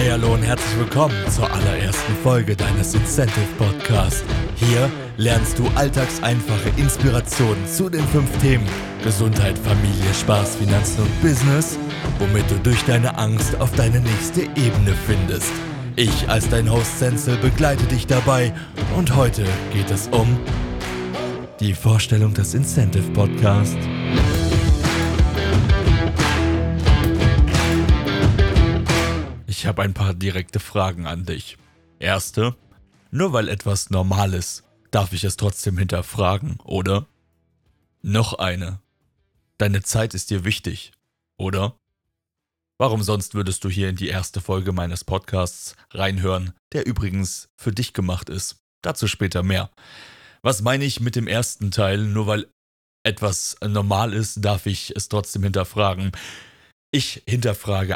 Hi, hallo und herzlich willkommen zur allerersten Folge deines Incentive Podcasts. Hier lernst du alltagseinfache Inspirationen zu den fünf Themen Gesundheit, Familie, Spaß, Finanzen und Business, womit du durch deine Angst auf deine nächste Ebene findest. Ich als dein Host Senzel begleite dich dabei und heute geht es um die Vorstellung des Incentive Podcasts. Ich habe ein paar direkte Fragen an dich. Erste, nur weil etwas normal ist, darf ich es trotzdem hinterfragen, oder? Noch eine. Deine Zeit ist dir wichtig, oder? Warum sonst würdest du hier in die erste Folge meines Podcasts reinhören, der übrigens für dich gemacht ist? Dazu später mehr. Was meine ich mit dem ersten Teil? Nur weil etwas normal ist, darf ich es trotzdem hinterfragen. Ich hinterfrage